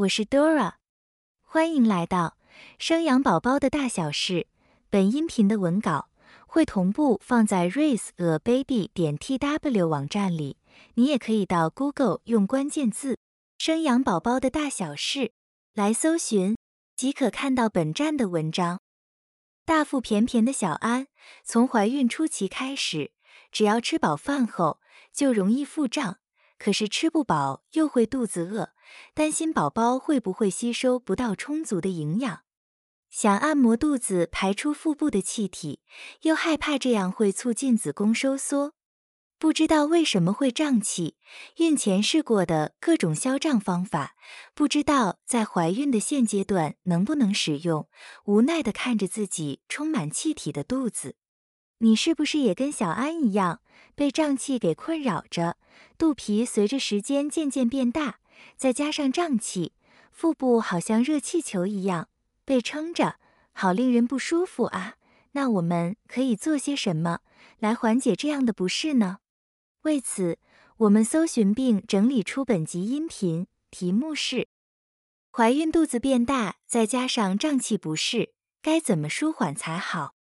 我是 Dora，欢迎来到生养宝宝的大小事。本音频的文稿会同步放在 raiseababy 点 tw 网站里，你也可以到 Google 用关键字“生养宝宝的大小事”来搜寻，即可看到本站的文章。大腹便便的小安，从怀孕初期开始，只要吃饱饭后就容易腹胀，可是吃不饱又会肚子饿。担心宝宝会不会吸收不到充足的营养，想按摩肚子排出腹部的气体，又害怕这样会促进子宫收缩，不知道为什么会胀气。孕前试过的各种消胀方法，不知道在怀孕的现阶段能不能使用。无奈的看着自己充满气体的肚子，你是不是也跟小安一样被胀气给困扰着？肚皮随着时间渐渐变大。再加上胀气，腹部好像热气球一样被撑着，好令人不舒服啊！那我们可以做些什么来缓解这样的不适呢？为此，我们搜寻并整理出本集音频，题目是：怀孕肚子变大，再加上胀气不适，该怎么舒缓才好？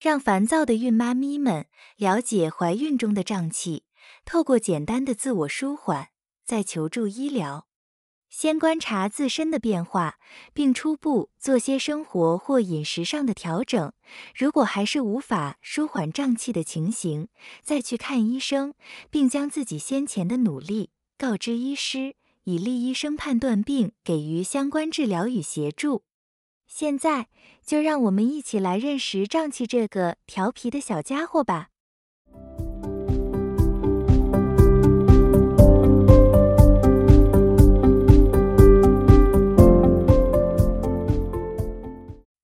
让烦躁的孕妈咪们了解怀孕中的胀气，透过简单的自我舒缓。再求助医疗，先观察自身的变化，并初步做些生活或饮食上的调整。如果还是无法舒缓胀气的情形，再去看医生，并将自己先前的努力告知医师，以利医生判断并给予相关治疗与协助。现在就让我们一起来认识胀气这个调皮的小家伙吧。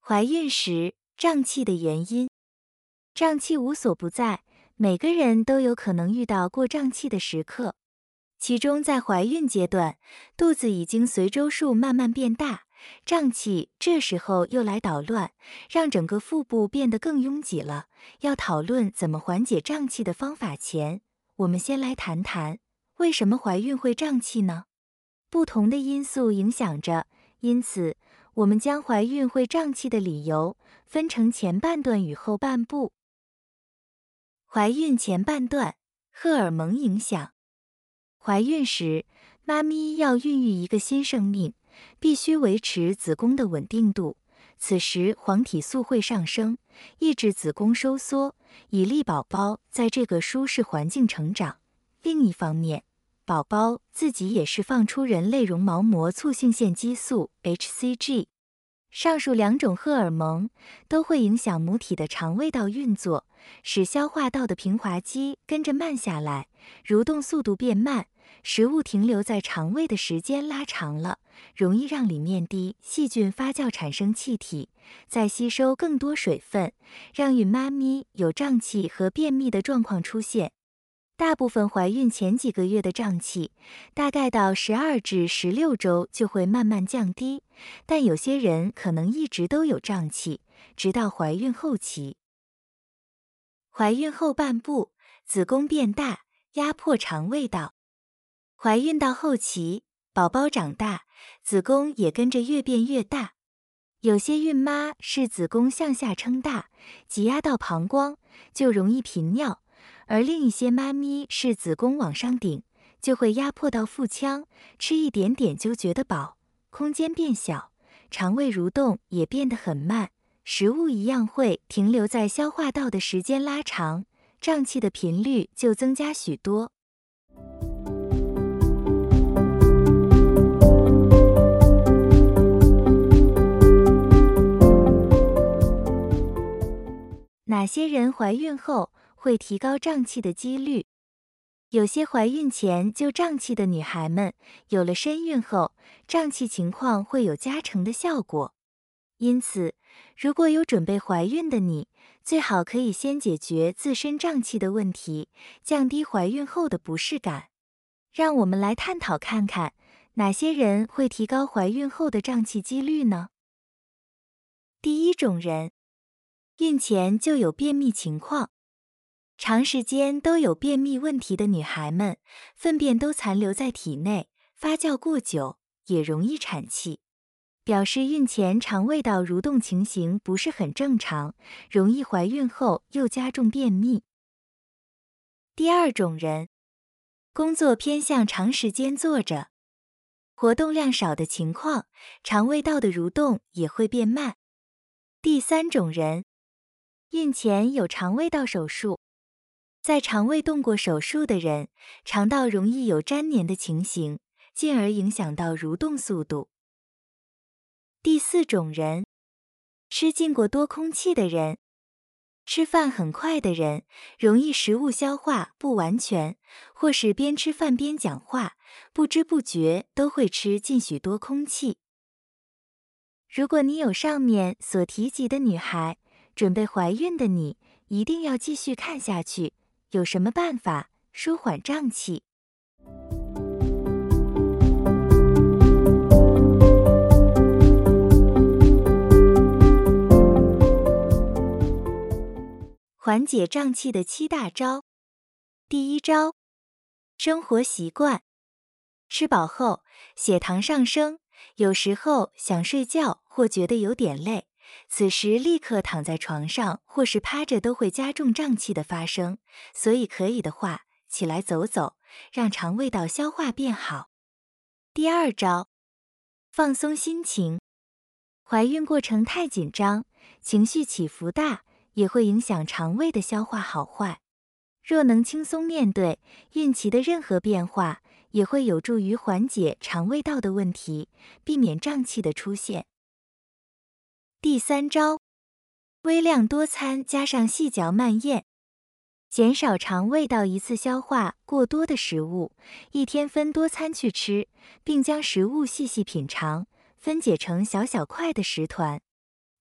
怀孕时胀气的原因，胀气无所不在，每个人都有可能遇到过胀气的时刻。其中，在怀孕阶段，肚子已经随周数慢慢变大，胀气这时候又来捣乱，让整个腹部变得更拥挤了。要讨论怎么缓解胀气的方法前，我们先来谈谈为什么怀孕会胀气呢？不同的因素影响着，因此。我们将怀孕会胀气的理由分成前半段与后半部。怀孕前半段，荷尔蒙影响。怀孕时，妈咪要孕育一个新生命，必须维持子宫的稳定度。此时，黄体素会上升，抑制子宫收缩，以利宝宝在这个舒适环境成长。另一方面，宝宝自己也释放出人类绒毛膜促性腺激素 （hCG）。上述两种荷尔蒙都会影响母体的肠胃道运作，使消化道的平滑肌跟着慢下来，蠕动速度变慢，食物停留在肠胃的时间拉长了，容易让里面的细菌发酵产生气体，再吸收更多水分，让孕妈咪有胀气和便秘的状况出现。大部分怀孕前几个月的胀气，大概到十二至十六周就会慢慢降低，但有些人可能一直都有胀气，直到怀孕后期。怀孕后半部，子宫变大，压迫肠胃道。怀孕到后期，宝宝长大，子宫也跟着越变越大。有些孕妈是子宫向下撑大，挤压到膀胱，就容易频尿。而另一些妈咪是子宫往上顶，就会压迫到腹腔，吃一点点就觉得饱，空间变小，肠胃蠕动也变得很慢，食物一样会停留在消化道的时间拉长，胀气的频率就增加许多。哪些人怀孕后？会提高胀气的几率。有些怀孕前就胀气的女孩们，有了身孕后，胀气情况会有加成的效果。因此，如果有准备怀孕的你，最好可以先解决自身胀气的问题，降低怀孕后的不适感。让我们来探讨看看，哪些人会提高怀孕后的胀气几率呢？第一种人，孕前就有便秘情况。长时间都有便秘问题的女孩们，粪便都残留在体内，发酵过久，也容易产气，表示孕前肠胃道蠕动情形不是很正常，容易怀孕后又加重便秘。第二种人，工作偏向长时间坐着，活动量少的情况，肠胃道的蠕动也会变慢。第三种人，孕前有肠胃道手术。在肠胃动过手术的人，肠道容易有粘连的情形，进而影响到蠕动速度。第四种人，吃进过多空气的人，吃饭很快的人，容易食物消化不完全，或是边吃饭边讲话，不知不觉都会吃进许多空气。如果你有上面所提及的女孩，准备怀孕的你，一定要继续看下去。有什么办法舒缓胀气？缓解胀气的七大招。第一招，生活习惯：吃饱后血糖上升，有时候想睡觉或觉得有点累。此时立刻躺在床上或是趴着都会加重胀气的发生，所以可以的话起来走走，让肠胃道消化变好。第二招，放松心情。怀孕过程太紧张，情绪起伏大，也会影响肠胃的消化好坏。若能轻松面对孕期的任何变化，也会有助于缓解肠胃道的问题，避免胀气的出现。第三招，微量多餐加上细嚼慢咽，减少肠胃道一次消化过多的食物，一天分多餐去吃，并将食物细细品尝，分解成小小块的食团。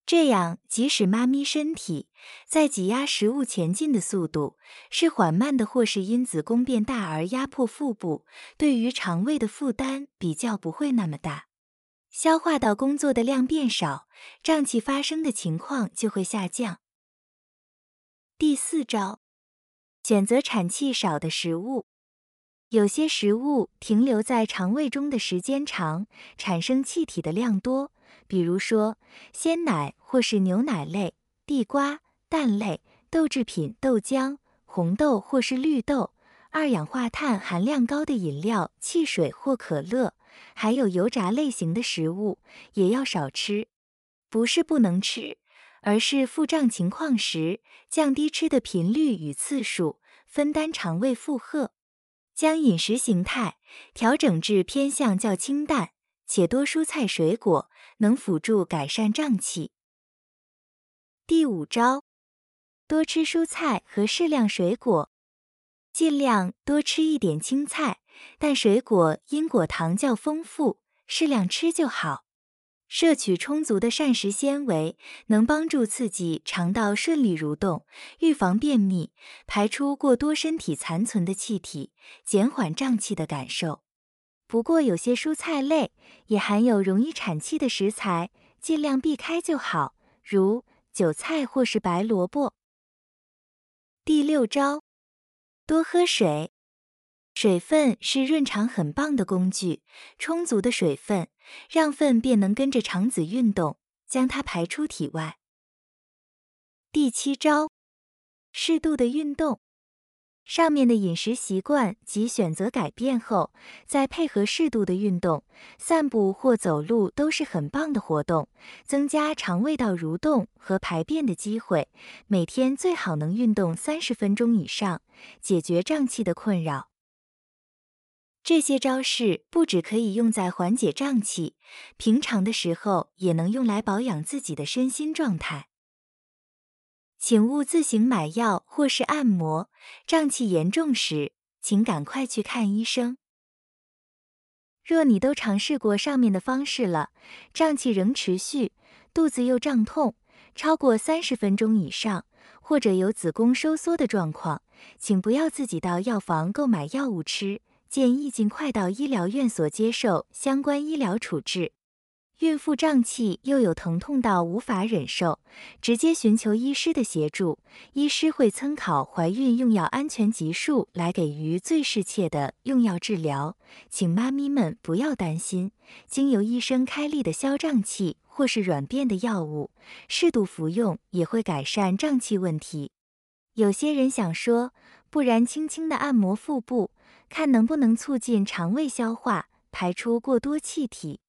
这样，即使妈咪身体在挤压食物前进的速度是缓慢的，或是因子宫变大而压迫腹部，对于肠胃的负担比较不会那么大。消化道工作的量变少，胀气发生的情况就会下降。第四招，选择产气少的食物。有些食物停留在肠胃中的时间长，产生气体的量多，比如说鲜奶或是牛奶类、地瓜、蛋类、豆制品、豆浆、红豆或是绿豆、二氧化碳含量高的饮料、汽水或可乐。还有油炸类型的食物也要少吃，不是不能吃，而是腹胀情况时降低吃的频率与次数，分担肠胃负荷。将饮食形态调整至偏向较清淡且多蔬菜水果，能辅助改善胀气。第五招，多吃蔬菜和适量水果，尽量多吃一点青菜。但水果因果糖较丰富，适量吃就好。摄取充足的膳食纤维，能帮助刺激肠道顺利蠕动，预防便秘，排出过多身体残存的气体，减缓胀气的感受。不过，有些蔬菜类也含有容易产气的食材，尽量避开就好，如韭菜或是白萝卜。第六招，多喝水。水分是润肠很棒的工具，充足的水分让粪便能跟着肠子运动，将它排出体外。第七招，适度的运动。上面的饮食习惯及选择改变后，再配合适度的运动，散步或走路都是很棒的活动，增加肠胃道蠕动和排便的机会。每天最好能运动三十分钟以上，解决胀气的困扰。这些招式不只可以用在缓解胀气，平常的时候也能用来保养自己的身心状态。请勿自行买药或是按摩，胀气严重时，请赶快去看医生。若你都尝试过上面的方式了，胀气仍持续，肚子又胀痛，超过三十分钟以上，或者有子宫收缩的状况，请不要自己到药房购买药物吃。建议尽快到医疗院所接受相关医疗处置。孕妇胀气又有疼痛到无法忍受，直接寻求医师的协助。医师会参考怀孕用药安全级数来给予最适切的用药治疗。请妈咪们不要担心，经由医生开立的消胀气或是软便的药物，适度服用也会改善胀气问题。有些人想说，不然轻轻的按摩腹部，看能不能促进肠胃消化，排出过多气体。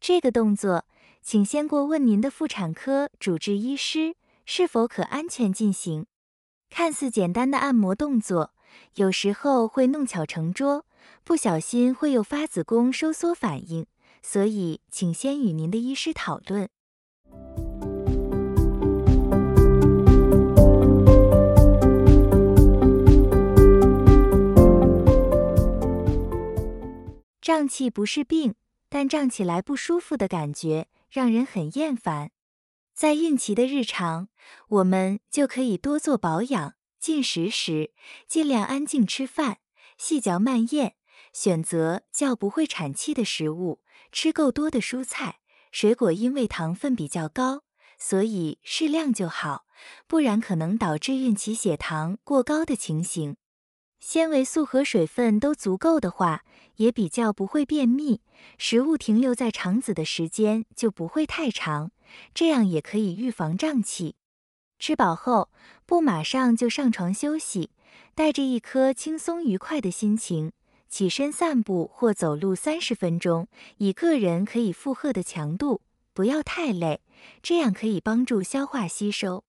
这个动作，请先过问您的妇产科主治医师是否可安全进行。看似简单的按摩动作，有时候会弄巧成拙，不小心会有发子宫收缩反应，所以请先与您的医师讨论。胀气不是病。但胀起来不舒服的感觉让人很厌烦。在孕期的日常，我们就可以多做保养。进食时，尽量安静吃饭，细嚼慢咽，选择较不会产气的食物，吃够多的蔬菜、水果。因为糖分比较高，所以适量就好，不然可能导致孕期血糖过高的情形。纤维素和水分都足够的话，也比较不会便秘，食物停留在肠子的时间就不会太长，这样也可以预防胀气。吃饱后不马上就上床休息，带着一颗轻松愉快的心情，起身散步或走路三十分钟，以个人可以负荷的强度，不要太累，这样可以帮助消化吸收。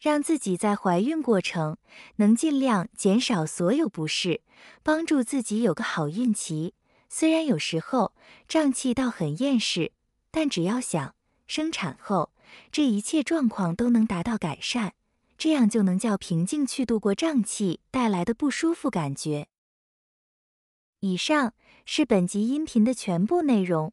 让自己在怀孕过程能尽量减少所有不适，帮助自己有个好孕期。虽然有时候胀气到很厌世，但只要想生产后，这一切状况都能达到改善，这样就能较平静去度过胀气带来的不舒服感觉。以上是本集音频的全部内容。